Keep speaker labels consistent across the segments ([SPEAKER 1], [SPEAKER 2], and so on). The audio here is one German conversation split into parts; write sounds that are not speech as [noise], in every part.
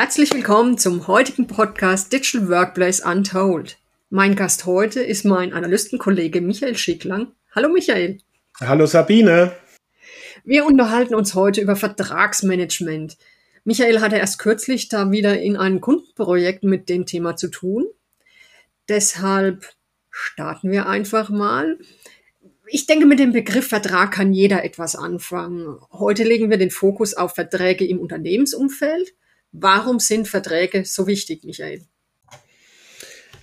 [SPEAKER 1] Herzlich willkommen zum heutigen Podcast Digital Workplace Untold. Mein Gast heute ist mein Analystenkollege Michael Schicklang. Hallo Michael.
[SPEAKER 2] Hallo Sabine.
[SPEAKER 1] Wir unterhalten uns heute über Vertragsmanagement. Michael hatte erst kürzlich da wieder in einem Kundenprojekt mit dem Thema zu tun. Deshalb starten wir einfach mal. Ich denke, mit dem Begriff Vertrag kann jeder etwas anfangen. Heute legen wir den Fokus auf Verträge im Unternehmensumfeld. Warum sind Verträge so wichtig, Michael?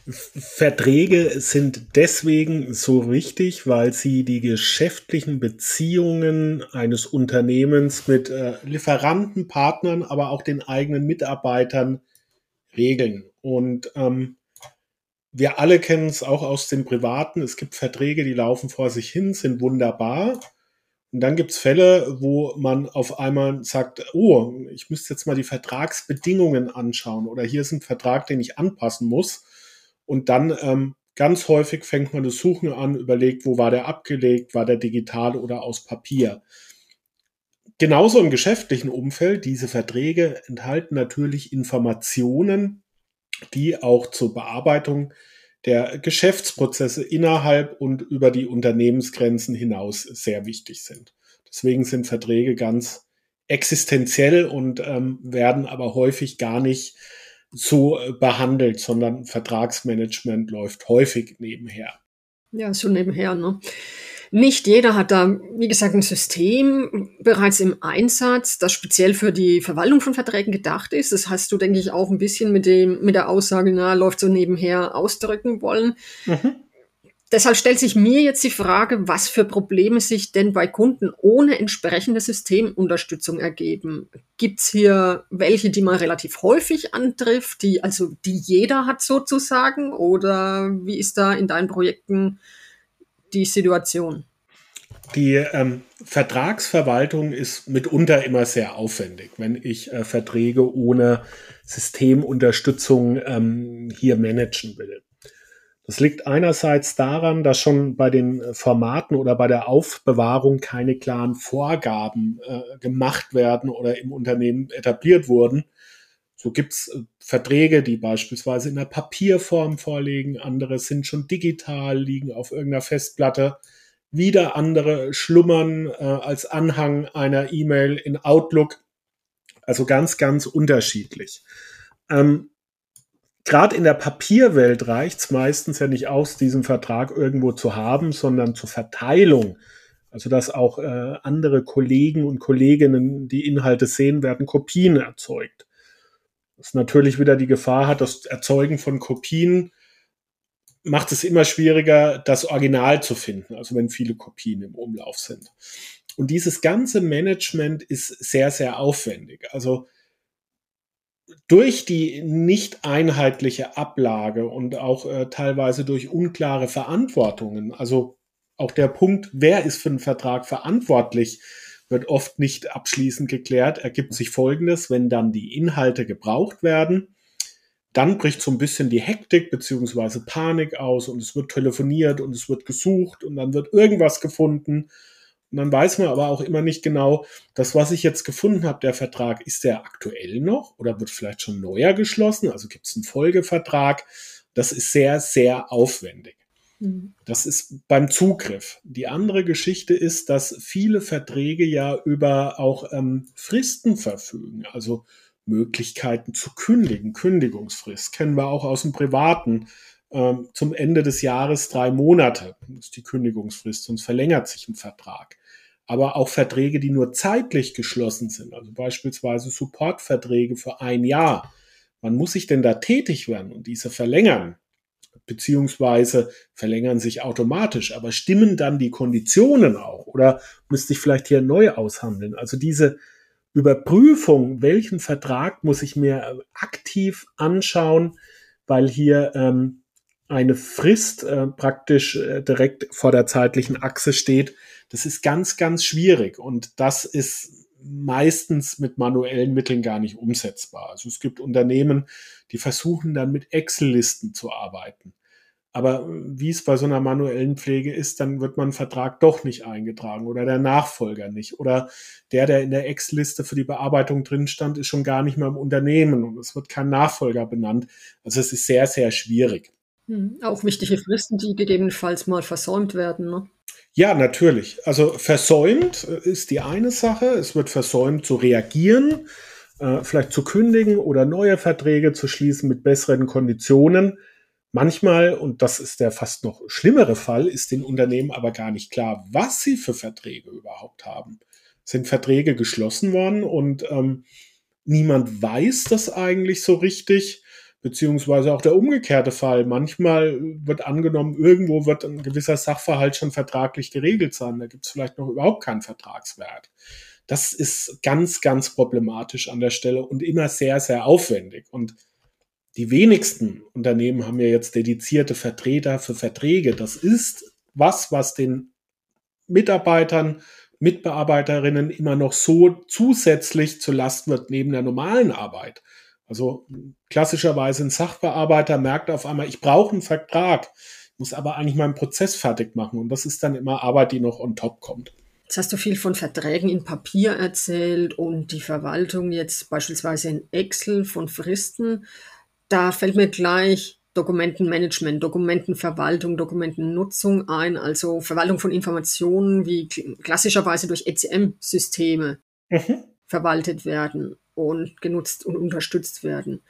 [SPEAKER 2] Verträge sind deswegen so wichtig, weil sie die geschäftlichen Beziehungen eines Unternehmens mit äh, Lieferanten, Partnern, aber auch den eigenen Mitarbeitern regeln. Und ähm, wir alle kennen es auch aus dem Privaten. Es gibt Verträge, die laufen vor sich hin, sind wunderbar. Und dann gibt's Fälle, wo man auf einmal sagt, oh, ich müsste jetzt mal die Vertragsbedingungen anschauen oder hier ist ein Vertrag, den ich anpassen muss. Und dann ähm, ganz häufig fängt man das Suchen an, überlegt, wo war der abgelegt, war der digital oder aus Papier. Genauso im geschäftlichen Umfeld, diese Verträge enthalten natürlich Informationen, die auch zur Bearbeitung der Geschäftsprozesse innerhalb und über die Unternehmensgrenzen hinaus sehr wichtig sind. Deswegen sind Verträge ganz existenziell und ähm, werden aber häufig gar nicht so äh, behandelt, sondern Vertragsmanagement läuft häufig nebenher.
[SPEAKER 1] Ja, so nebenher, ne? Nicht jeder hat da, wie gesagt, ein System bereits im Einsatz, das speziell für die Verwaltung von Verträgen gedacht ist. Das hast du, denke ich, auch ein bisschen mit dem, mit der Aussage, na, läuft so nebenher ausdrücken wollen. Mhm. Deshalb stellt sich mir jetzt die Frage, was für Probleme sich denn bei Kunden ohne entsprechende Systemunterstützung ergeben. Gibt es hier welche, die man relativ häufig antrifft, die also die jeder hat sozusagen? Oder wie ist da in deinen Projekten die Situation?
[SPEAKER 2] Die ähm, Vertragsverwaltung ist mitunter immer sehr aufwendig, wenn ich äh, Verträge ohne Systemunterstützung ähm, hier managen will. Das liegt einerseits daran, dass schon bei den Formaten oder bei der Aufbewahrung keine klaren Vorgaben äh, gemacht werden oder im Unternehmen etabliert wurden. So gibt's äh, Verträge, die beispielsweise in der Papierform vorliegen, andere sind schon digital, liegen auf irgendeiner Festplatte. Wieder andere schlummern äh, als Anhang einer E-Mail in Outlook. Also ganz, ganz unterschiedlich. Ähm, Gerade in der Papierwelt reicht's meistens ja nicht aus, diesen Vertrag irgendwo zu haben, sondern zur Verteilung. Also dass auch äh, andere Kollegen und Kolleginnen die Inhalte sehen, werden Kopien erzeugt das natürlich wieder die Gefahr hat, das Erzeugen von Kopien macht es immer schwieriger, das Original zu finden, also wenn viele Kopien im Umlauf sind. Und dieses ganze Management ist sehr, sehr aufwendig. Also durch die nicht einheitliche Ablage und auch äh, teilweise durch unklare Verantwortungen, also auch der Punkt, wer ist für einen Vertrag verantwortlich, wird oft nicht abschließend geklärt, ergibt sich Folgendes, wenn dann die Inhalte gebraucht werden, dann bricht so ein bisschen die Hektik beziehungsweise Panik aus und es wird telefoniert und es wird gesucht und dann wird irgendwas gefunden. Und dann weiß man aber auch immer nicht genau, das, was ich jetzt gefunden habe, der Vertrag, ist der aktuell noch oder wird vielleicht schon neuer geschlossen? Also gibt es einen Folgevertrag? Das ist sehr, sehr aufwendig. Mhm. Das ist beim Zugriff. Die andere Geschichte ist, dass viele Verträge ja über auch ähm, Fristen verfügen, also Möglichkeiten zu kündigen, Kündigungsfrist. Kennen wir auch aus dem Privaten. Ähm, zum Ende des Jahres drei Monate ist die Kündigungsfrist, sonst verlängert sich ein Vertrag. Aber auch Verträge, die nur zeitlich geschlossen sind, also beispielsweise Supportverträge für ein Jahr. Wann muss ich denn da tätig werden und diese verlängern? Beziehungsweise verlängern sich automatisch, aber stimmen dann die Konditionen auch oder müsste ich vielleicht hier neu aushandeln? Also diese Überprüfung, welchen Vertrag muss ich mir aktiv anschauen, weil hier ähm, eine Frist äh, praktisch äh, direkt vor der zeitlichen Achse steht, das ist ganz, ganz schwierig und das ist meistens mit manuellen Mitteln gar nicht umsetzbar. Also es gibt Unternehmen, die versuchen dann mit Excel-Listen zu arbeiten. Aber wie es bei so einer manuellen Pflege ist, dann wird man Vertrag doch nicht eingetragen oder der Nachfolger nicht. Oder der, der in der Ex-Liste für die Bearbeitung drin stand, ist schon gar nicht mehr im Unternehmen und es wird kein Nachfolger benannt. Also es ist sehr, sehr schwierig.
[SPEAKER 1] Hm, auch wichtige Fristen, die gegebenenfalls mal versäumt werden. Ne?
[SPEAKER 2] Ja, natürlich. Also versäumt ist die eine Sache. Es wird versäumt zu reagieren, äh, vielleicht zu kündigen oder neue Verträge zu schließen mit besseren Konditionen. Manchmal, und das ist der fast noch schlimmere Fall, ist den Unternehmen aber gar nicht klar, was sie für Verträge überhaupt haben. Sind Verträge geschlossen worden und ähm, niemand weiß das eigentlich so richtig, beziehungsweise auch der umgekehrte Fall. Manchmal wird angenommen, irgendwo wird ein gewisser Sachverhalt schon vertraglich geregelt sein. Da gibt es vielleicht noch überhaupt keinen Vertragswert. Das ist ganz, ganz problematisch an der Stelle und immer sehr, sehr aufwendig. Und die wenigsten Unternehmen haben ja jetzt dedizierte Vertreter für Verträge. Das ist was, was den Mitarbeitern, Mitbearbeiterinnen immer noch so zusätzlich zur Last wird neben der normalen Arbeit. Also klassischerweise ein Sachbearbeiter merkt auf einmal, ich brauche einen Vertrag, muss aber eigentlich meinen Prozess fertig machen. Und das ist dann immer Arbeit, die noch on top kommt.
[SPEAKER 1] Jetzt hast du viel von Verträgen in Papier erzählt und die Verwaltung jetzt beispielsweise in Excel von Fristen. Da fällt mir gleich Dokumentenmanagement, Dokumentenverwaltung, Dokumentennutzung ein, also Verwaltung von Informationen, wie klassischerweise durch ECM-Systeme mhm. verwaltet werden und genutzt und unterstützt werden.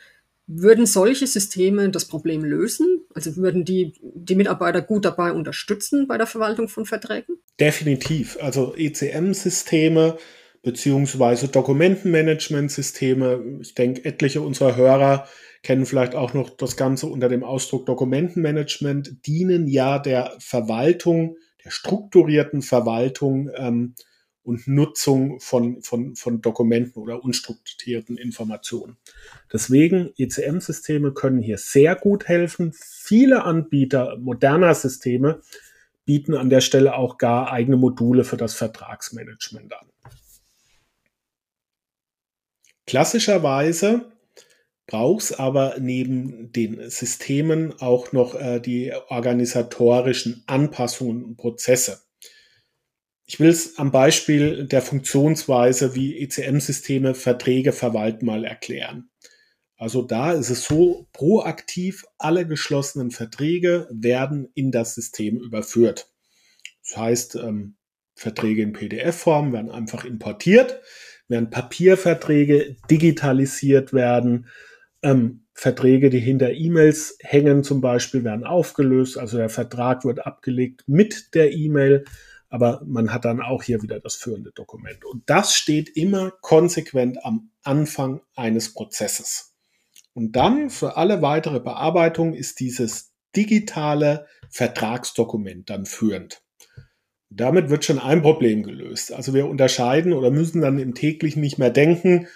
[SPEAKER 1] Würden solche Systeme das Problem lösen? Also würden die die Mitarbeiter gut dabei unterstützen bei der Verwaltung von Verträgen?
[SPEAKER 2] Definitiv. Also ECM-Systeme beziehungsweise Dokumentenmanagement-Systeme. Ich denke, etliche unserer Hörer kennen vielleicht auch noch das Ganze unter dem Ausdruck Dokumentenmanagement, dienen ja der Verwaltung, der strukturierten Verwaltung ähm, und Nutzung von, von, von Dokumenten oder unstrukturierten Informationen. Deswegen, ECM-Systeme können hier sehr gut helfen. Viele Anbieter moderner Systeme bieten an der Stelle auch gar eigene Module für das Vertragsmanagement an. Klassischerweise brauchst aber neben den Systemen auch noch äh, die organisatorischen Anpassungen und Prozesse. Ich will es am Beispiel der Funktionsweise, wie ECM-Systeme Verträge verwalten, mal erklären. Also da ist es so, proaktiv alle geschlossenen Verträge werden in das System überführt. Das heißt, ähm, Verträge in PDF-Form werden einfach importiert, während Papierverträge digitalisiert werden, ähm, Verträge, die hinter E-Mails hängen zum Beispiel, werden aufgelöst. Also der Vertrag wird abgelegt mit der E-Mail, aber man hat dann auch hier wieder das führende Dokument. Und das steht immer konsequent am Anfang eines Prozesses. Und dann für alle weitere Bearbeitung ist dieses digitale Vertragsdokument dann führend. Damit wird schon ein Problem gelöst. Also wir unterscheiden oder müssen dann im täglichen nicht mehr denken,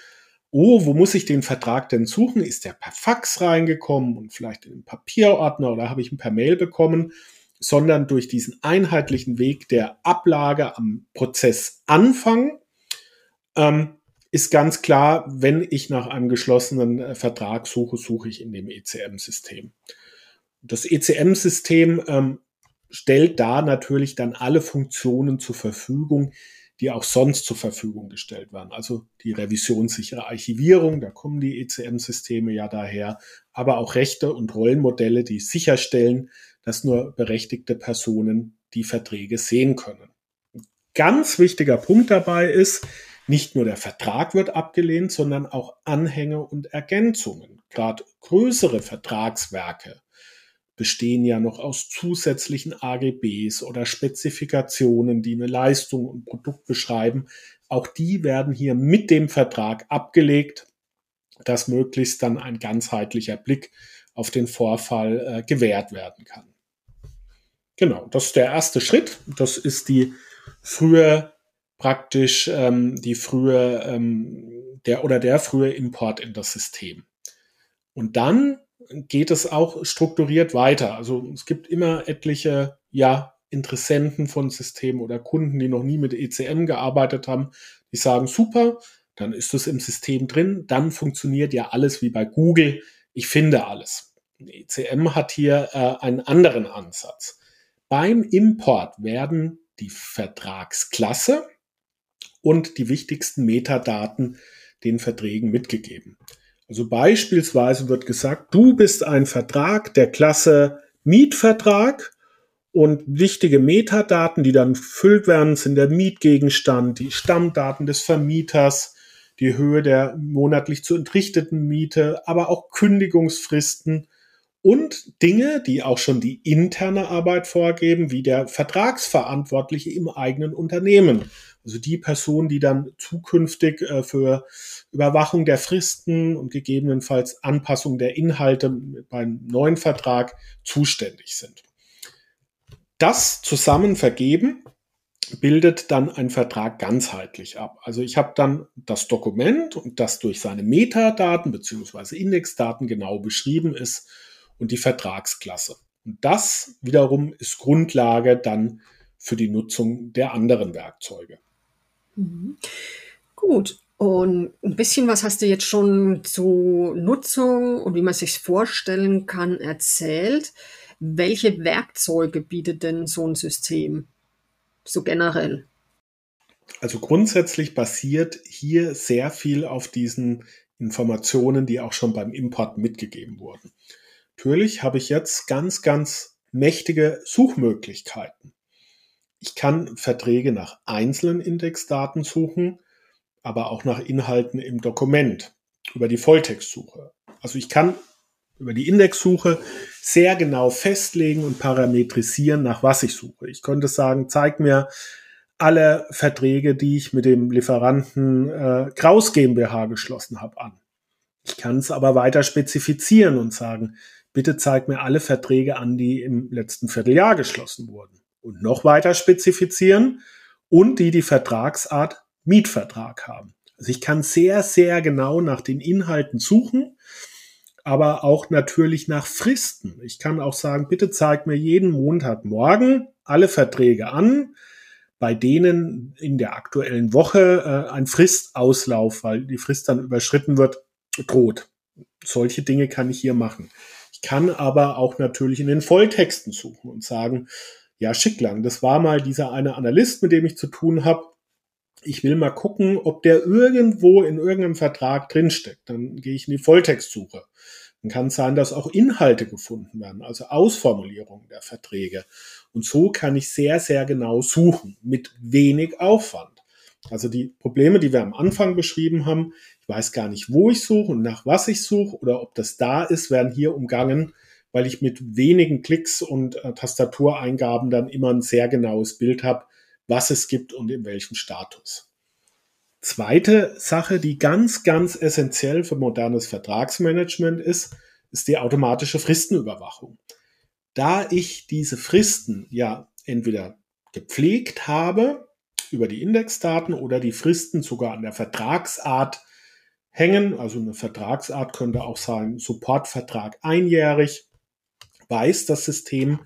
[SPEAKER 2] oh, wo muss ich den Vertrag denn suchen? Ist der per Fax reingekommen und vielleicht in den Papierordner oder habe ich ihn per Mail bekommen? Sondern durch diesen einheitlichen Weg der Ablage am Prozessanfang ähm, ist ganz klar, wenn ich nach einem geschlossenen äh, Vertrag suche, suche ich in dem ECM-System. Das ECM-System ähm, stellt da natürlich dann alle Funktionen zur Verfügung, die auch sonst zur Verfügung gestellt werden. Also die revisionssichere Archivierung, da kommen die ECM-Systeme ja daher, aber auch Rechte und Rollenmodelle, die sicherstellen, dass nur berechtigte Personen die Verträge sehen können. ganz wichtiger Punkt dabei ist, nicht nur der Vertrag wird abgelehnt, sondern auch Anhänge und Ergänzungen. Gerade größere Vertragswerke bestehen ja noch aus zusätzlichen AGBs oder Spezifikationen, die eine Leistung und Produkt beschreiben. Auch die werden hier mit dem Vertrag abgelegt, dass möglichst dann ein ganzheitlicher Blick auf den Vorfall äh, gewährt werden kann. Genau, das ist der erste Schritt. Das ist die frühe praktisch ähm, die frühe ähm, der oder der frühe Import in das System. Und dann geht es auch strukturiert weiter. Also es gibt immer etliche, ja, Interessenten von Systemen oder Kunden, die noch nie mit ECM gearbeitet haben, die sagen, super, dann ist es im System drin, dann funktioniert ja alles wie bei Google. Ich finde alles. ECM hat hier äh, einen anderen Ansatz. Beim Import werden die Vertragsklasse und die wichtigsten Metadaten den Verträgen mitgegeben. Also beispielsweise wird gesagt, du bist ein Vertrag der Klasse Mietvertrag und wichtige Metadaten, die dann gefüllt werden, sind der Mietgegenstand, die Stammdaten des Vermieters, die Höhe der monatlich zu entrichteten Miete, aber auch Kündigungsfristen und Dinge, die auch schon die interne Arbeit vorgeben, wie der Vertragsverantwortliche im eigenen Unternehmen. Also die Person, die dann zukünftig äh, für Überwachung der Fristen und gegebenenfalls Anpassung der Inhalte beim neuen Vertrag zuständig sind. Das zusammen vergeben bildet dann ein Vertrag ganzheitlich ab. Also ich habe dann das Dokument und das durch seine Metadaten beziehungsweise Indexdaten genau beschrieben ist und die Vertragsklasse. Und das wiederum ist Grundlage dann für die Nutzung der anderen Werkzeuge.
[SPEAKER 1] Mhm. Gut. Und ein bisschen was hast du jetzt schon zu Nutzung und wie man sich vorstellen kann erzählt. Welche Werkzeuge bietet denn so ein System? So generell.
[SPEAKER 2] Also grundsätzlich basiert hier sehr viel auf diesen Informationen, die auch schon beim Import mitgegeben wurden. Natürlich habe ich jetzt ganz, ganz mächtige Suchmöglichkeiten. Ich kann Verträge nach einzelnen Indexdaten suchen aber auch nach Inhalten im Dokument über die Volltextsuche. Also ich kann über die Indexsuche sehr genau festlegen und parametrisieren, nach was ich suche. Ich könnte sagen, zeig mir alle Verträge, die ich mit dem Lieferanten äh, Kraus GmbH geschlossen habe, an. Ich kann es aber weiter spezifizieren und sagen, bitte zeig mir alle Verträge an, die im letzten Vierteljahr geschlossen wurden. Und noch weiter spezifizieren und die die Vertragsart Mietvertrag haben. Also ich kann sehr, sehr genau nach den Inhalten suchen, aber auch natürlich nach Fristen. Ich kann auch sagen, bitte zeigt mir jeden Montagmorgen alle Verträge an, bei denen in der aktuellen Woche äh, ein Fristauslauf, weil die Frist dann überschritten wird, droht. Solche Dinge kann ich hier machen. Ich kann aber auch natürlich in den Volltexten suchen und sagen, ja, Schicklang, das war mal dieser eine Analyst, mit dem ich zu tun habe ich will mal gucken, ob der irgendwo in irgendeinem Vertrag drinsteckt. Dann gehe ich in die Volltextsuche. Dann kann es sein, dass auch Inhalte gefunden werden, also Ausformulierungen der Verträge. Und so kann ich sehr, sehr genau suchen, mit wenig Aufwand. Also die Probleme, die wir am Anfang beschrieben haben, ich weiß gar nicht, wo ich suche und nach was ich suche oder ob das da ist, werden hier umgangen, weil ich mit wenigen Klicks und äh, Tastatureingaben dann immer ein sehr genaues Bild habe, was es gibt und in welchem Status. Zweite Sache, die ganz, ganz essentiell für modernes Vertragsmanagement ist, ist die automatische Fristenüberwachung. Da ich diese Fristen ja entweder gepflegt habe über die Indexdaten oder die Fristen sogar an der Vertragsart hängen, also eine Vertragsart könnte auch sein Supportvertrag einjährig, weiß das System,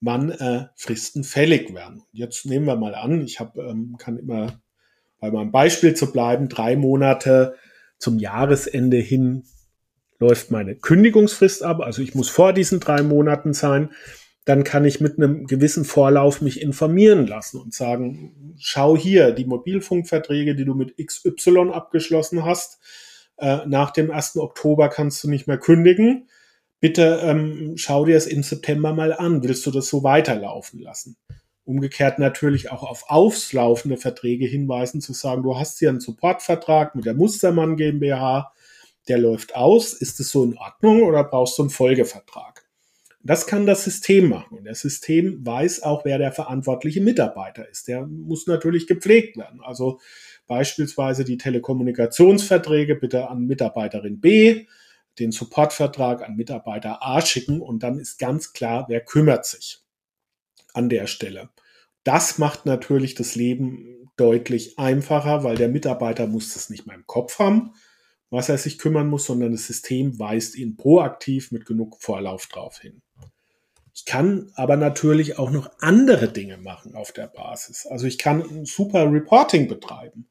[SPEAKER 2] wann äh, Fristen fällig werden. Jetzt nehmen wir mal an, ich hab, ähm, kann immer bei meinem Beispiel zu bleiben, drei Monate zum Jahresende hin läuft meine Kündigungsfrist ab, also ich muss vor diesen drei Monaten sein, dann kann ich mit einem gewissen Vorlauf mich informieren lassen und sagen, schau hier, die Mobilfunkverträge, die du mit XY abgeschlossen hast, äh, nach dem 1. Oktober kannst du nicht mehr kündigen bitte ähm, schau dir es im September mal an. Willst du das so weiterlaufen lassen? Umgekehrt natürlich auch auf auflaufende Verträge hinweisen, zu sagen, du hast hier einen Supportvertrag mit der Mustermann GmbH, der läuft aus. Ist es so in Ordnung oder brauchst du einen Folgevertrag? Das kann das System machen. Und das System weiß auch, wer der verantwortliche Mitarbeiter ist. Der muss natürlich gepflegt werden. Also beispielsweise die Telekommunikationsverträge bitte an Mitarbeiterin B den Supportvertrag an Mitarbeiter A schicken und dann ist ganz klar, wer kümmert sich an der Stelle. Das macht natürlich das Leben deutlich einfacher, weil der Mitarbeiter muss das nicht mehr im Kopf haben, was er sich kümmern muss, sondern das System weist ihn proaktiv mit genug Vorlauf drauf hin. Ich kann aber natürlich auch noch andere Dinge machen auf der Basis. Also ich kann ein super Reporting betreiben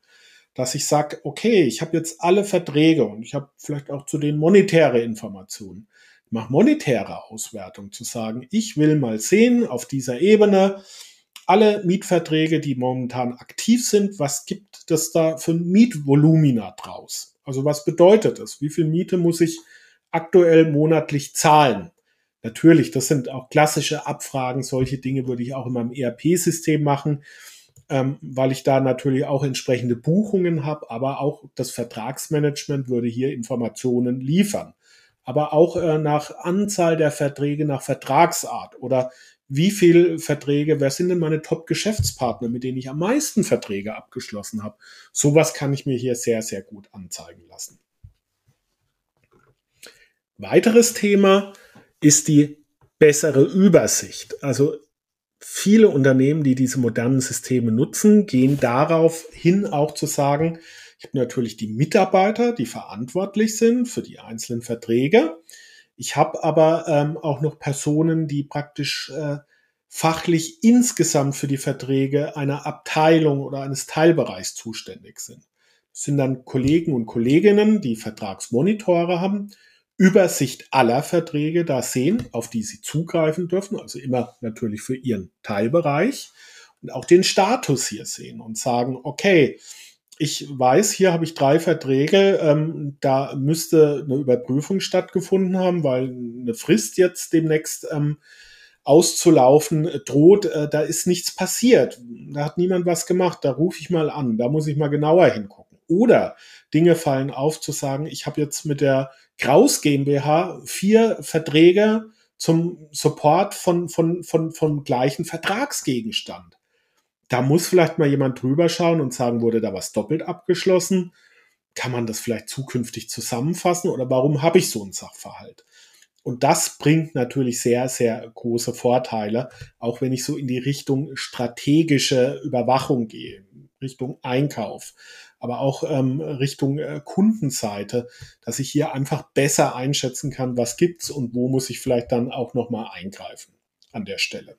[SPEAKER 2] dass ich sage, okay, ich habe jetzt alle Verträge und ich habe vielleicht auch zu den monetäre Informationen. mache monetäre Auswertung, zu sagen, ich will mal sehen auf dieser Ebene alle Mietverträge, die momentan aktiv sind, was gibt es da für Mietvolumina draus? Also was bedeutet das? Wie viel Miete muss ich aktuell monatlich zahlen? Natürlich, das sind auch klassische Abfragen. Solche Dinge würde ich auch in meinem ERP-System machen, ähm, weil ich da natürlich auch entsprechende Buchungen habe, aber auch das Vertragsmanagement würde hier Informationen liefern. Aber auch äh, nach Anzahl der Verträge, nach Vertragsart oder wie viel Verträge, wer sind denn meine Top-Geschäftspartner, mit denen ich am meisten Verträge abgeschlossen habe. Sowas kann ich mir hier sehr, sehr gut anzeigen lassen. Weiteres Thema ist die bessere Übersicht. Also viele Unternehmen, die diese modernen Systeme nutzen, gehen darauf hin, auch zu sagen, ich habe natürlich die Mitarbeiter, die verantwortlich sind für die einzelnen Verträge. Ich habe aber ähm, auch noch Personen, die praktisch äh, fachlich insgesamt für die Verträge einer Abteilung oder eines Teilbereichs zuständig sind. Das sind dann Kollegen und Kolleginnen, die Vertragsmonitore haben, Übersicht aller Verträge da sehen, auf die sie zugreifen dürfen, also immer natürlich für ihren Teilbereich und auch den Status hier sehen und sagen, okay, ich weiß, hier habe ich drei Verträge, ähm, da müsste eine Überprüfung stattgefunden haben, weil eine Frist jetzt demnächst ähm, auszulaufen droht, äh, da ist nichts passiert. Da hat niemand was gemacht, da rufe ich mal an, da muss ich mal genauer hingucken. Oder Dinge fallen auf zu sagen, ich habe jetzt mit der Kraus GmbH vier Verträge zum Support von, von, von, vom gleichen Vertragsgegenstand. Da muss vielleicht mal jemand drüber schauen und sagen, wurde da was doppelt abgeschlossen? Kann man das vielleicht zukünftig zusammenfassen oder warum habe ich so einen Sachverhalt? Und das bringt natürlich sehr, sehr große Vorteile, auch wenn ich so in die Richtung strategische Überwachung gehe, Richtung Einkauf, aber auch ähm, Richtung äh, Kundenseite, dass ich hier einfach besser einschätzen kann, was gibt's und wo muss ich vielleicht dann auch nochmal eingreifen an der Stelle.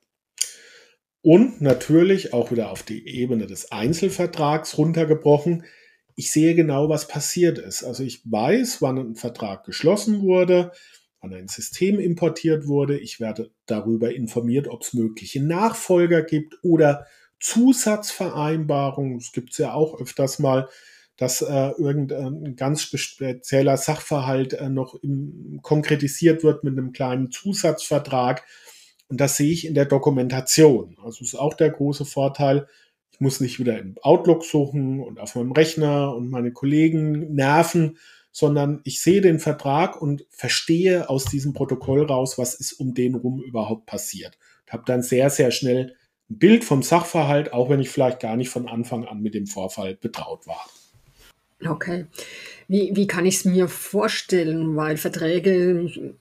[SPEAKER 2] Und natürlich auch wieder auf die Ebene des Einzelvertrags runtergebrochen. Ich sehe genau, was passiert ist. Also ich weiß, wann ein Vertrag geschlossen wurde, wann ein System importiert wurde. Ich werde darüber informiert, ob es mögliche Nachfolger gibt oder Zusatzvereinbarungen. Es gibt ja auch öfters mal, dass äh, irgendein ganz spezieller Sachverhalt äh, noch im, konkretisiert wird mit einem kleinen Zusatzvertrag. Und das sehe ich in der Dokumentation. Also ist auch der große Vorteil. Ich muss nicht wieder im Outlook suchen und auf meinem Rechner und meine Kollegen nerven, sondern ich sehe den Vertrag und verstehe aus diesem Protokoll raus, was ist um den rum überhaupt passiert. Ich habe dann sehr, sehr schnell ein Bild vom Sachverhalt, auch wenn ich vielleicht gar nicht von Anfang an mit dem Vorfall betraut war.
[SPEAKER 1] Okay. Wie, wie kann ich es mir vorstellen? Weil Verträge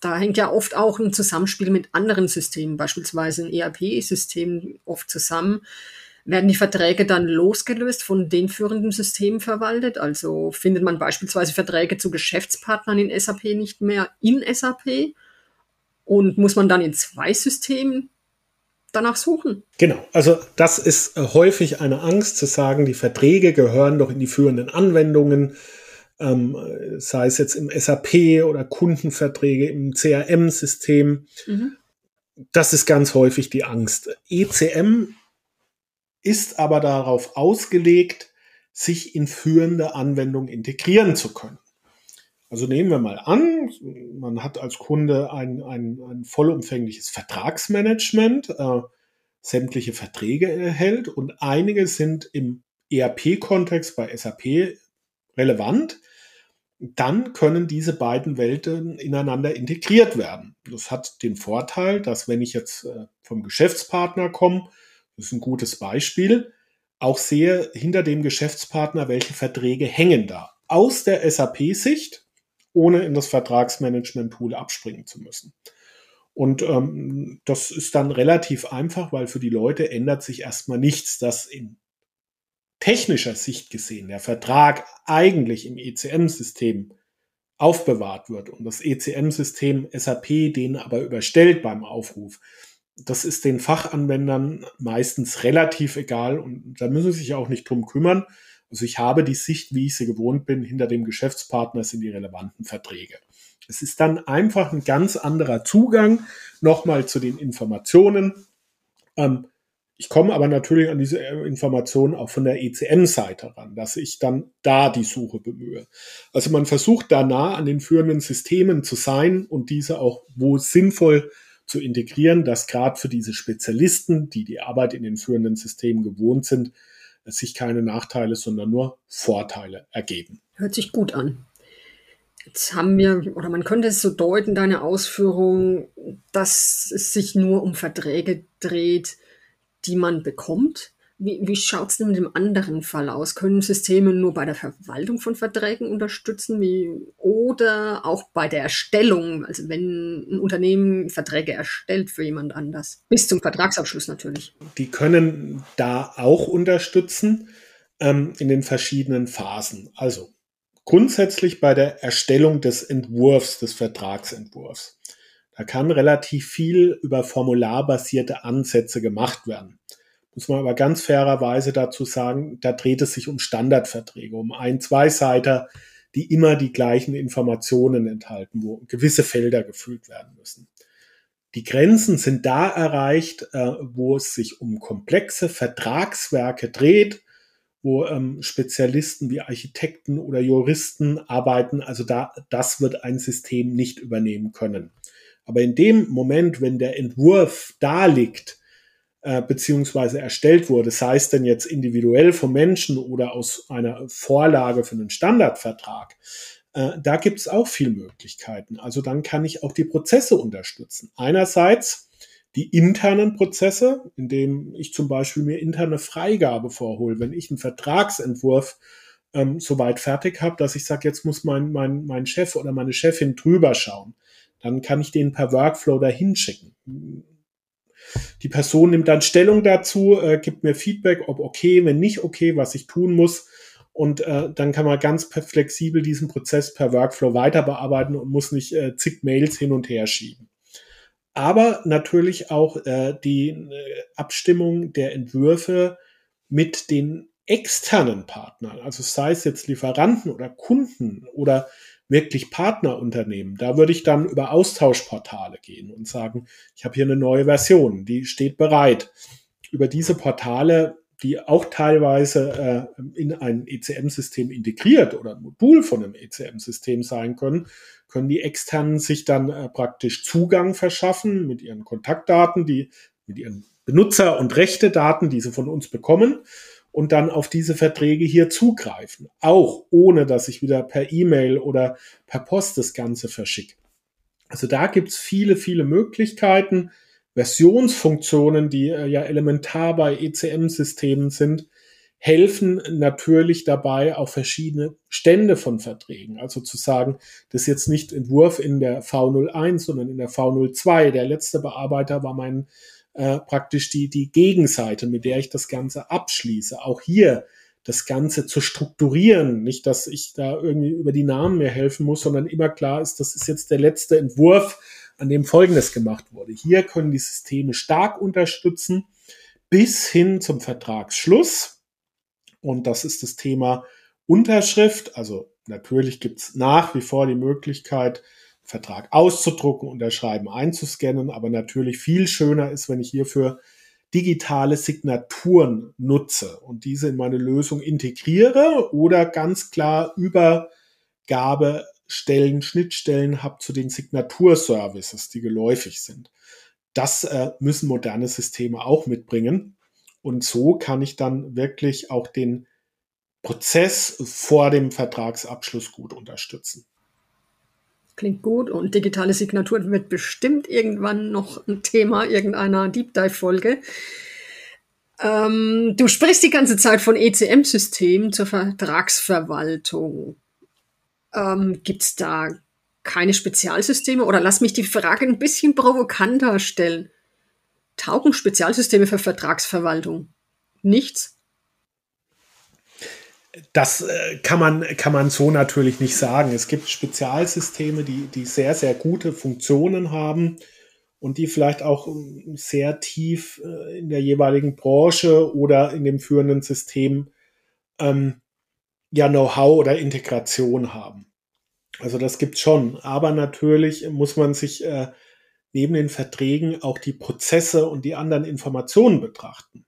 [SPEAKER 1] da hängt ja oft auch ein Zusammenspiel mit anderen Systemen, beispielsweise ein ERP-System oft zusammen. Werden die Verträge dann losgelöst von den führenden Systemen verwaltet? Also findet man beispielsweise Verträge zu Geschäftspartnern in SAP nicht mehr in SAP? Und muss man dann in zwei Systemen danach suchen.
[SPEAKER 2] Genau, also das ist äh, häufig eine Angst zu sagen, die Verträge gehören doch in die führenden Anwendungen ähm, sei es jetzt im SAP oder Kundenverträge im CRM-System. Mhm. Das ist ganz häufig die Angst. ECM ist aber darauf ausgelegt, sich in führende Anwendungen integrieren zu können. Also nehmen wir mal an, man hat als Kunde ein, ein, ein vollumfängliches Vertragsmanagement, äh, sämtliche Verträge erhält und einige sind im ERP-Kontext bei SAP relevant, dann können diese beiden Welten ineinander integriert werden. Das hat den Vorteil, dass wenn ich jetzt äh, vom Geschäftspartner komme, das ist ein gutes Beispiel, auch sehe hinter dem Geschäftspartner, welche Verträge hängen da. Aus der SAP-Sicht, ohne in das Vertragsmanagement-Tool abspringen zu müssen. Und ähm, das ist dann relativ einfach, weil für die Leute ändert sich erstmal nichts, dass in technischer Sicht gesehen der Vertrag eigentlich im ECM-System aufbewahrt wird und das ECM-System SAP den aber überstellt beim Aufruf. Das ist den Fachanwendern meistens relativ egal und da müssen sie sich auch nicht drum kümmern. Also ich habe die Sicht, wie ich sie gewohnt bin, hinter dem Geschäftspartner sind die relevanten Verträge. Es ist dann einfach ein ganz anderer Zugang nochmal zu den Informationen. Ähm, ich komme aber natürlich an diese äh, Informationen auch von der ECM-Seite ran, dass ich dann da die Suche bemühe. Also man versucht da nah an den führenden Systemen zu sein und diese auch wo sinnvoll zu integrieren, dass gerade für diese Spezialisten, die die Arbeit in den führenden Systemen gewohnt sind, sich keine Nachteile, sondern nur Vorteile ergeben.
[SPEAKER 1] Hört sich gut an. Jetzt haben wir, oder man könnte es so deuten, deine Ausführung, dass es sich nur um Verträge dreht, die man bekommt. Wie, wie schaut es denn mit dem anderen Fall aus? Können Systeme nur bei der Verwaltung von Verträgen unterstützen wie, oder auch bei der Erstellung, also wenn ein Unternehmen Verträge erstellt für jemand anders? Bis zum Vertragsabschluss natürlich.
[SPEAKER 2] Die können da auch unterstützen ähm, in den verschiedenen Phasen. Also grundsätzlich bei der Erstellung des Entwurfs, des Vertragsentwurfs. Da kann relativ viel über formularbasierte Ansätze gemacht werden. Muss man aber ganz fairerweise dazu sagen, da dreht es sich um Standardverträge, um ein, zwei Seiter, die immer die gleichen Informationen enthalten, wo gewisse Felder gefüllt werden müssen. Die Grenzen sind da erreicht, äh, wo es sich um komplexe Vertragswerke dreht, wo ähm, Spezialisten wie Architekten oder Juristen arbeiten. Also da, das wird ein System nicht übernehmen können. Aber in dem Moment, wenn der Entwurf da liegt, äh, beziehungsweise erstellt wurde, sei es denn jetzt individuell vom Menschen oder aus einer Vorlage für einen Standardvertrag, äh, da gibt es auch viel Möglichkeiten. Also dann kann ich auch die Prozesse unterstützen. Einerseits die internen Prozesse, indem ich zum Beispiel mir interne Freigabe vorhole, wenn ich einen Vertragsentwurf ähm, soweit fertig habe, dass ich sage, jetzt muss mein, mein, mein Chef oder meine Chefin drüber schauen. Dann kann ich den per Workflow dahin schicken. Die Person nimmt dann Stellung dazu, äh, gibt mir Feedback, ob okay, wenn nicht okay, was ich tun muss. Und äh, dann kann man ganz flexibel diesen Prozess per Workflow weiter bearbeiten und muss nicht äh, zig Mails hin und her schieben. Aber natürlich auch äh, die äh, Abstimmung der Entwürfe mit den externen Partnern, also sei es jetzt Lieferanten oder Kunden oder wirklich Partnerunternehmen, da würde ich dann über Austauschportale gehen und sagen, ich habe hier eine neue Version, die steht bereit. Über diese Portale, die auch teilweise äh, in ein ECM-System integriert oder ein Modul von einem ECM-System sein können, können die externen sich dann äh, praktisch Zugang verschaffen mit ihren Kontaktdaten, die mit ihren Benutzer- und Rechtedaten, die sie von uns bekommen und dann auf diese Verträge hier zugreifen. Auch ohne, dass ich wieder per E-Mail oder per Post das Ganze verschicke. Also da gibt's viele, viele Möglichkeiten, Versionsfunktionen, die äh, ja elementar bei ECM-Systemen sind, helfen natürlich dabei, auch verschiedene Stände von Verträgen. Also zu sagen, das ist jetzt nicht Entwurf in der V01, sondern in der V02. Der letzte Bearbeiter war mein äh, praktisch die, die Gegenseite, mit der ich das Ganze abschließe. Auch hier das Ganze zu strukturieren. Nicht, dass ich da irgendwie über die Namen mehr helfen muss, sondern immer klar ist, das ist jetzt der letzte Entwurf, an dem Folgendes gemacht wurde. Hier können die Systeme stark unterstützen bis hin zum Vertragsschluss. Und das ist das Thema Unterschrift. Also natürlich gibt es nach wie vor die Möglichkeit, Vertrag auszudrucken, unterschreiben, einzuscannen. Aber natürlich viel schöner ist, wenn ich hierfür digitale Signaturen nutze und diese in meine Lösung integriere oder ganz klar Übergabestellen, Schnittstellen habe zu den Signaturservices, die geläufig sind. Das äh, müssen moderne Systeme auch mitbringen. Und so kann ich dann wirklich auch den Prozess vor dem Vertragsabschluss gut unterstützen.
[SPEAKER 1] Klingt gut und digitale Signatur wird bestimmt irgendwann noch ein Thema irgendeiner Deep Dive Folge. Ähm, du sprichst die ganze Zeit von ECM-Systemen zur Vertragsverwaltung. Ähm, Gibt es da keine Spezialsysteme? Oder lass mich die Frage ein bisschen provokanter stellen. Taugen Spezialsysteme für Vertragsverwaltung? Nichts?
[SPEAKER 2] Das äh, kann, man, kann man so natürlich nicht sagen. Es gibt Spezialsysteme, die, die sehr, sehr gute Funktionen haben und die vielleicht auch ähm, sehr tief äh, in der jeweiligen Branche oder in dem führenden System ähm, ja Know-how oder Integration haben. Also das gibt's schon. Aber natürlich muss man sich äh, neben den Verträgen auch die Prozesse und die anderen Informationen betrachten.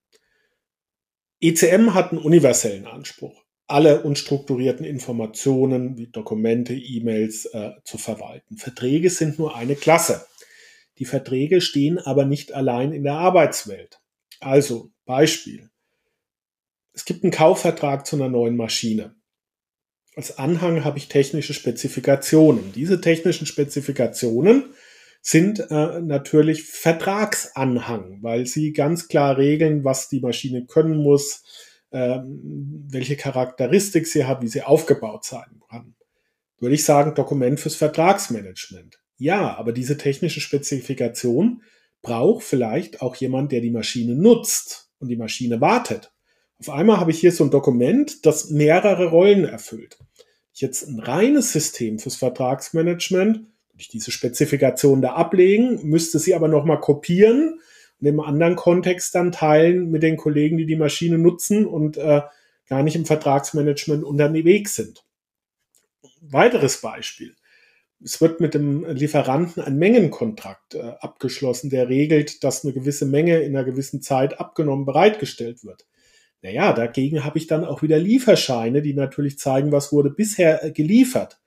[SPEAKER 2] ECM hat einen universellen Anspruch, alle unstrukturierten Informationen wie Dokumente, E-Mails äh, zu verwalten. Verträge sind nur eine Klasse. Die Verträge stehen aber nicht allein in der Arbeitswelt. Also Beispiel. Es gibt einen Kaufvertrag zu einer neuen Maschine. Als Anhang habe ich technische Spezifikationen. Diese technischen Spezifikationen sind äh, natürlich Vertragsanhang, weil sie ganz klar regeln, was die Maschine können muss, welche Charakteristik sie hat, wie sie aufgebaut sein kann. Würde ich sagen, Dokument fürs Vertragsmanagement. Ja, aber diese technische Spezifikation braucht vielleicht auch jemand, der die Maschine nutzt und die Maschine wartet. Auf einmal habe ich hier so ein Dokument, das mehrere Rollen erfüllt. Jetzt ein reines System fürs Vertragsmanagement, ich diese Spezifikation da ablegen, müsste sie aber nochmal kopieren und im anderen Kontext dann teilen mit den Kollegen, die die Maschine nutzen und äh, gar nicht im Vertragsmanagement unterwegs sind. Weiteres Beispiel. Es wird mit dem Lieferanten ein Mengenkontrakt äh, abgeschlossen, der regelt, dass eine gewisse Menge in einer gewissen Zeit abgenommen bereitgestellt wird. Naja, dagegen habe ich dann auch wieder Lieferscheine, die natürlich zeigen, was wurde bisher äh, geliefert.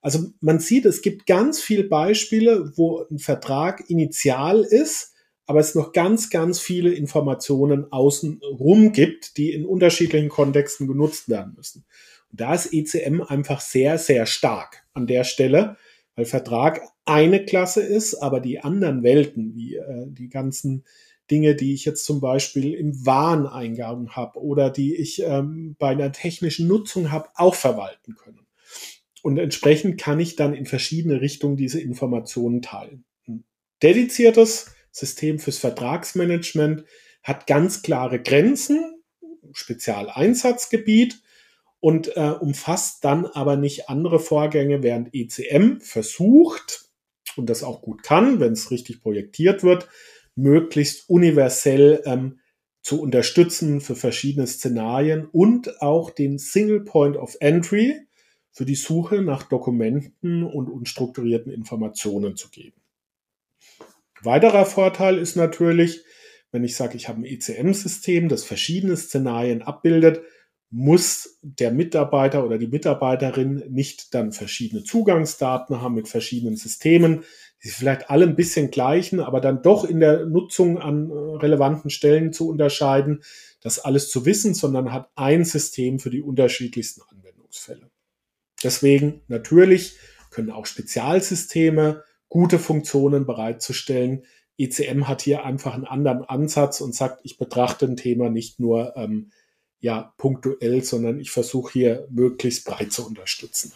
[SPEAKER 2] Also man sieht, es gibt ganz viele Beispiele, wo ein Vertrag initial ist, aber es noch ganz, ganz viele Informationen außen rum gibt, die in unterschiedlichen Kontexten genutzt werden müssen. Und da ist ECM einfach sehr, sehr stark an der Stelle, weil Vertrag eine Klasse ist, aber die anderen Welten, wie äh, die ganzen Dinge, die ich jetzt zum Beispiel im Wareneingang habe oder die ich ähm, bei einer technischen Nutzung habe, auch verwalten können. Und entsprechend kann ich dann in verschiedene Richtungen diese Informationen teilen. Ein dediziertes System fürs Vertragsmanagement hat ganz klare Grenzen, Spezialeinsatzgebiet und äh, umfasst dann aber nicht andere Vorgänge, während ECM versucht und das auch gut kann, wenn es richtig projektiert wird, möglichst universell ähm, zu unterstützen für verschiedene Szenarien und auch den Single Point of Entry für die Suche nach Dokumenten und unstrukturierten Informationen zu geben. Weiterer Vorteil ist natürlich, wenn ich sage, ich habe ein ECM-System, das verschiedene Szenarien abbildet, muss der Mitarbeiter oder die Mitarbeiterin nicht dann verschiedene Zugangsdaten haben mit verschiedenen Systemen, die vielleicht alle ein bisschen gleichen, aber dann doch in der Nutzung an äh, relevanten Stellen zu unterscheiden, das alles zu wissen, sondern hat ein System für die unterschiedlichsten Anwendungsfälle. Deswegen natürlich können auch Spezialsysteme gute Funktionen bereitzustellen. ECM hat hier einfach einen anderen Ansatz und sagt, ich betrachte ein Thema nicht nur ähm, ja punktuell, sondern ich versuche hier möglichst breit zu unterstützen.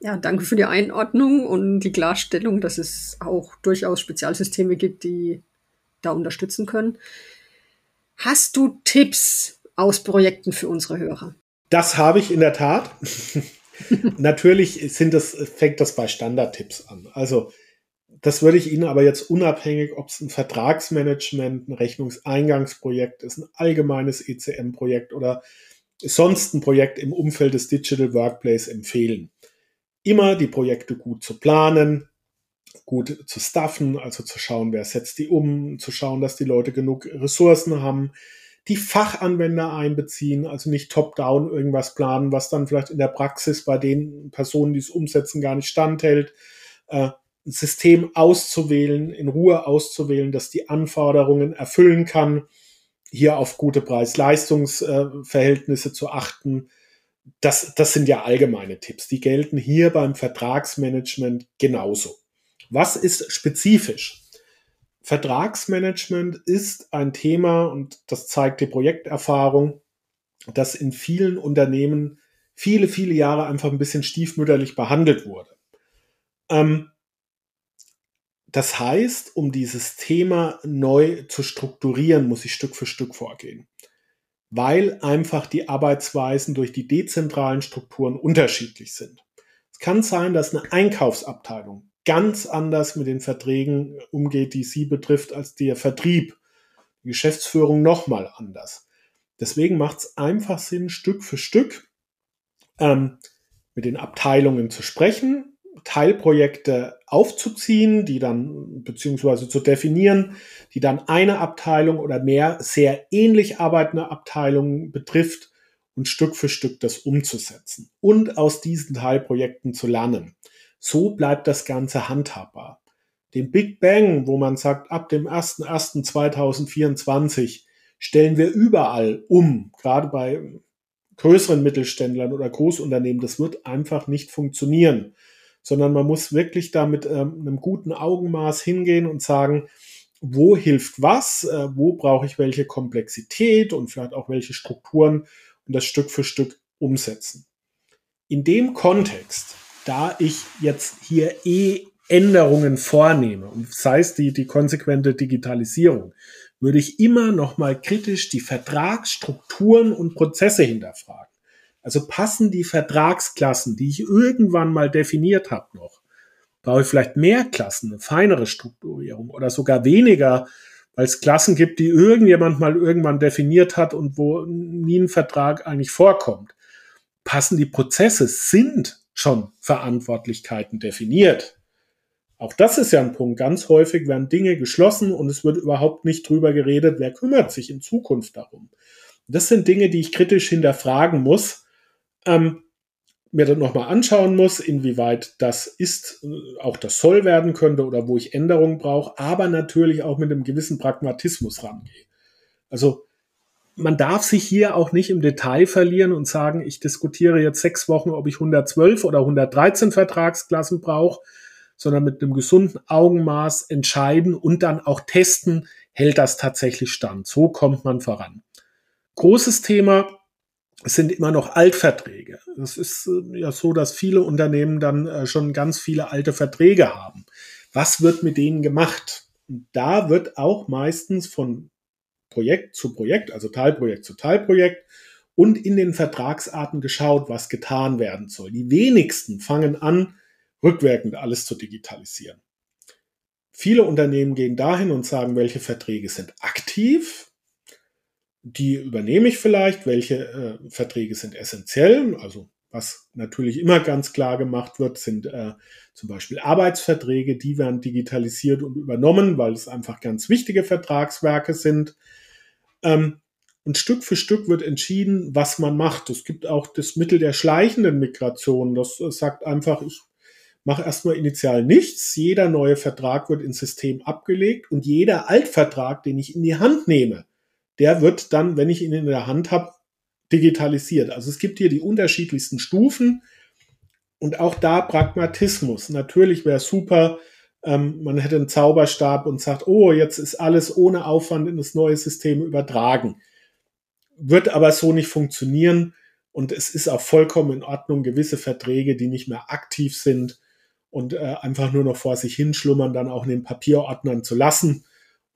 [SPEAKER 1] Ja, danke für die Einordnung und die Klarstellung, dass es auch durchaus Spezialsysteme gibt, die da unterstützen können. Hast du Tipps aus Projekten für unsere Hörer?
[SPEAKER 2] Das habe ich in der Tat. [laughs] Natürlich sind das, fängt das bei Standardtipps an. Also, das würde ich Ihnen aber jetzt unabhängig, ob es ein Vertragsmanagement, ein Rechnungseingangsprojekt ist, ein allgemeines ECM-Projekt oder sonst ein Projekt im Umfeld des Digital Workplace empfehlen immer die Projekte gut zu planen, gut zu staffen, also zu schauen, wer setzt die um, zu schauen, dass die Leute genug Ressourcen haben, die Fachanwender einbeziehen, also nicht top-down irgendwas planen, was dann vielleicht in der Praxis bei den Personen, die es umsetzen, gar nicht standhält. Äh, System auszuwählen, in Ruhe auszuwählen, das die Anforderungen erfüllen kann, hier auf gute Preis-Leistungs-Verhältnisse zu achten, das, das sind ja allgemeine Tipps. Die gelten hier beim Vertragsmanagement genauso. Was ist spezifisch? Vertragsmanagement ist ein Thema, und das zeigt die Projekterfahrung, das in vielen Unternehmen viele, viele Jahre einfach ein bisschen stiefmütterlich behandelt wurde. Ähm, das heißt, um dieses Thema neu zu strukturieren, muss ich Stück für Stück vorgehen weil einfach die Arbeitsweisen durch die dezentralen Strukturen unterschiedlich sind. Es kann sein, dass eine Einkaufsabteilung ganz anders mit den Verträgen umgeht, die sie betrifft, als der Vertrieb. Die Geschäftsführung nochmal anders. Deswegen macht es einfach Sinn, Stück für Stück ähm, mit den Abteilungen zu sprechen, Teilprojekte aufzuziehen, die dann beziehungsweise zu definieren, die dann eine Abteilung oder mehr sehr ähnlich arbeitende Abteilungen betrifft und Stück für Stück das umzusetzen und aus diesen Teilprojekten zu lernen. So bleibt das Ganze handhabbar. Den Big Bang, wo man sagt, ab dem 01.01.2024 stellen wir überall um, gerade bei größeren Mittelständlern oder Großunternehmen, das wird einfach nicht funktionieren, sondern man muss wirklich da mit ähm, einem guten Augenmaß hingehen und sagen, wo hilft was, äh, wo brauche ich welche Komplexität und vielleicht auch welche Strukturen und das Stück für Stück umsetzen. In dem Kontext, da ich jetzt hier eh Änderungen vornehme, und sei es die, die konsequente Digitalisierung, würde ich immer noch mal kritisch die Vertragsstrukturen und Prozesse hinterfragen. Also passen die Vertragsklassen, die ich irgendwann mal definiert habe, noch? Brauche ich vielleicht mehr Klassen, eine feinere Strukturierung oder sogar weniger, weil es Klassen gibt, die irgendjemand mal irgendwann definiert hat und wo nie ein Vertrag eigentlich vorkommt? Passen die Prozesse? Sind schon Verantwortlichkeiten definiert? Auch das ist ja ein Punkt. Ganz häufig werden Dinge geschlossen und es wird überhaupt nicht drüber geredet, wer kümmert sich in Zukunft darum. Das sind Dinge, die ich kritisch hinterfragen muss, ähm, mir dann nochmal anschauen muss, inwieweit das ist, äh, auch das soll werden könnte oder wo ich Änderungen brauche, aber natürlich auch mit einem gewissen Pragmatismus rangehe. Also man darf sich hier auch nicht im Detail verlieren und sagen, ich diskutiere jetzt sechs Wochen, ob ich 112 oder 113 Vertragsklassen brauche, sondern mit einem gesunden Augenmaß entscheiden und dann auch testen, hält das tatsächlich stand. So kommt man voran. Großes Thema sind immer noch Altverträge. Es ist äh, ja so, dass viele Unternehmen dann äh, schon ganz viele alte Verträge haben. Was wird mit denen gemacht? Da wird auch meistens von Projekt zu Projekt, also Teilprojekt zu Teilprojekt und in den Vertragsarten geschaut, was getan werden soll. Die wenigsten fangen an, rückwirkend alles zu digitalisieren. Viele Unternehmen gehen dahin und sagen, welche Verträge sind aktiv, die übernehme ich vielleicht, welche äh, Verträge sind essentiell, also was natürlich immer ganz klar gemacht wird, sind äh, zum Beispiel Arbeitsverträge, die werden digitalisiert und übernommen, weil es einfach ganz wichtige Vertragswerke sind. Ähm, und Stück für Stück wird entschieden, was man macht. Es gibt auch das Mittel der schleichenden Migration. Das äh, sagt einfach, ich mache erstmal initial nichts. Jeder neue Vertrag wird ins System abgelegt und jeder Altvertrag, den ich in die Hand nehme, der wird dann, wenn ich ihn in der Hand habe, digitalisiert. Also es gibt hier die unterschiedlichsten Stufen und auch da Pragmatismus. Natürlich wäre super, ähm, man hätte einen Zauberstab und sagt, oh, jetzt ist alles ohne Aufwand in das neue System übertragen. Wird aber so nicht funktionieren und es ist auch vollkommen in Ordnung, gewisse Verträge, die nicht mehr aktiv sind, und äh, einfach nur noch vor sich hinschlummern, dann auch in den Papierordnern zu lassen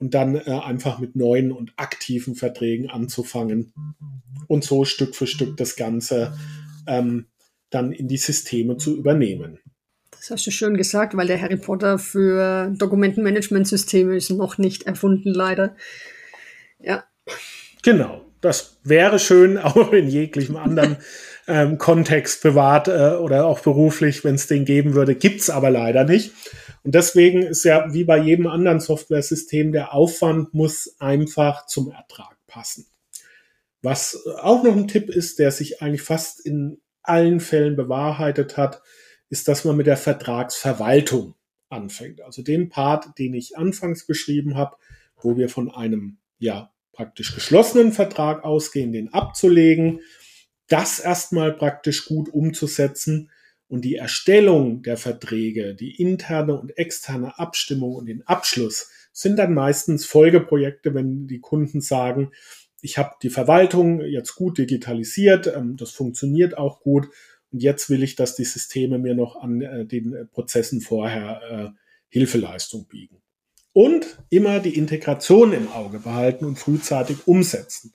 [SPEAKER 2] und dann äh, einfach mit neuen und aktiven Verträgen anzufangen und so Stück für Stück das Ganze ähm, dann in die Systeme zu übernehmen.
[SPEAKER 1] Das hast du schön gesagt, weil der Harry Potter für Dokumentenmanagementsysteme ist noch nicht erfunden, leider. Ja.
[SPEAKER 2] Genau. Das wäre schön, [laughs] auch in jeglichem anderen ähm, Kontext privat äh, oder auch beruflich, wenn es den geben würde, gibt's aber leider nicht. Und deswegen ist ja wie bei jedem anderen Software-System, der Aufwand muss einfach zum Ertrag passen. Was auch noch ein Tipp ist, der sich eigentlich fast in allen Fällen bewahrheitet hat, ist, dass man mit der Vertragsverwaltung anfängt. Also den Part, den ich anfangs beschrieben habe, wo wir von einem ja praktisch geschlossenen Vertrag ausgehen, den abzulegen das erstmal praktisch gut umzusetzen und die Erstellung der Verträge, die interne und externe Abstimmung und den Abschluss sind dann meistens Folgeprojekte, wenn die Kunden sagen, ich habe die Verwaltung jetzt gut digitalisiert, ähm, das funktioniert auch gut und jetzt will ich, dass die Systeme mir noch an äh, den Prozessen vorher äh, Hilfeleistung bieten. Und immer die Integration im Auge behalten und frühzeitig umsetzen.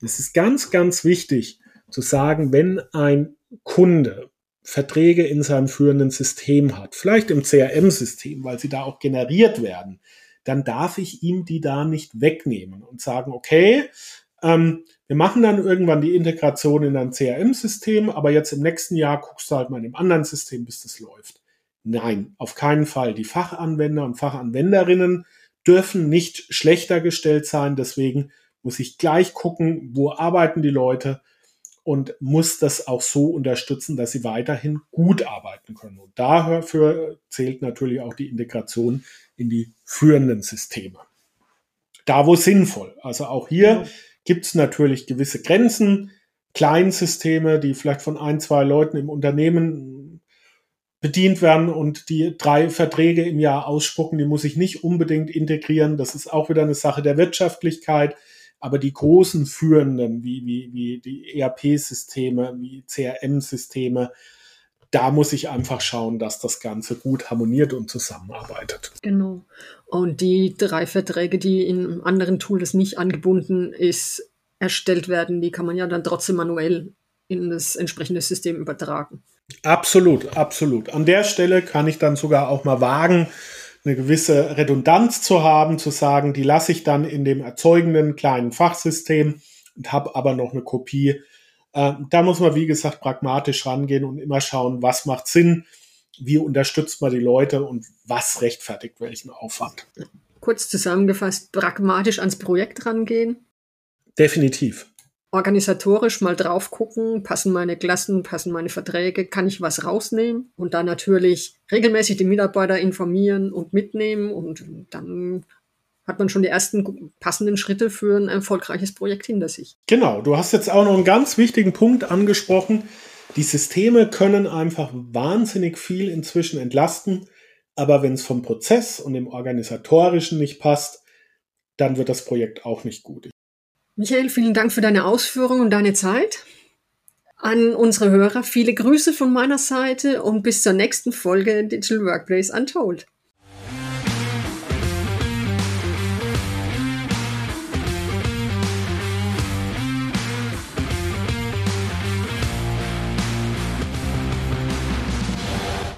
[SPEAKER 2] Es ist ganz, ganz wichtig, zu sagen, wenn ein Kunde Verträge in seinem führenden System hat, vielleicht im CRM-System, weil sie da auch generiert werden, dann darf ich ihm die da nicht wegnehmen und sagen, okay, ähm, wir machen dann irgendwann die Integration in ein CRM-System, aber jetzt im nächsten Jahr guckst du halt mal in einem anderen System, bis das läuft. Nein, auf keinen Fall. Die Fachanwender und Fachanwenderinnen dürfen nicht schlechter gestellt sein. Deswegen muss ich gleich gucken, wo arbeiten die Leute und muss das auch so unterstützen, dass sie weiterhin gut arbeiten können. Und dafür zählt natürlich auch die Integration in die führenden Systeme. Da, wo sinnvoll. Also auch hier gibt es natürlich gewisse Grenzen. Kleinsysteme, die vielleicht von ein, zwei Leuten im Unternehmen bedient werden und die drei Verträge im Jahr ausspucken, die muss ich nicht unbedingt integrieren. Das ist auch wieder eine Sache der Wirtschaftlichkeit. Aber die großen führenden, wie, wie, wie die ERP-Systeme, wie CRM-Systeme, da muss ich einfach schauen, dass das Ganze gut harmoniert und zusammenarbeitet.
[SPEAKER 1] Genau. Und die drei Verträge, die in einem anderen Tool das nicht angebunden ist, erstellt werden, die kann man ja dann trotzdem manuell in das entsprechende System übertragen.
[SPEAKER 2] Absolut, absolut. An der Stelle kann ich dann sogar auch mal wagen, eine gewisse Redundanz zu haben, zu sagen, die lasse ich dann in dem erzeugenden kleinen Fachsystem und habe aber noch eine Kopie. Äh, da muss man, wie gesagt, pragmatisch rangehen und immer schauen, was macht Sinn, wie unterstützt man die Leute und was rechtfertigt welchen Aufwand.
[SPEAKER 1] Kurz zusammengefasst, pragmatisch ans Projekt rangehen.
[SPEAKER 2] Definitiv
[SPEAKER 1] organisatorisch mal drauf gucken, passen meine Klassen, passen meine Verträge, kann ich was rausnehmen und dann natürlich regelmäßig die Mitarbeiter informieren und mitnehmen und dann hat man schon die ersten passenden Schritte für ein erfolgreiches Projekt hinter sich.
[SPEAKER 2] Genau, du hast jetzt auch noch einen ganz wichtigen Punkt angesprochen. Die Systeme können einfach wahnsinnig viel inzwischen entlasten, aber wenn es vom Prozess und dem organisatorischen nicht passt, dann wird das Projekt auch nicht gut.
[SPEAKER 1] Michael, vielen Dank für deine Ausführungen und deine Zeit. An unsere Hörer viele Grüße von meiner Seite und bis zur nächsten Folge Digital Workplace Untold.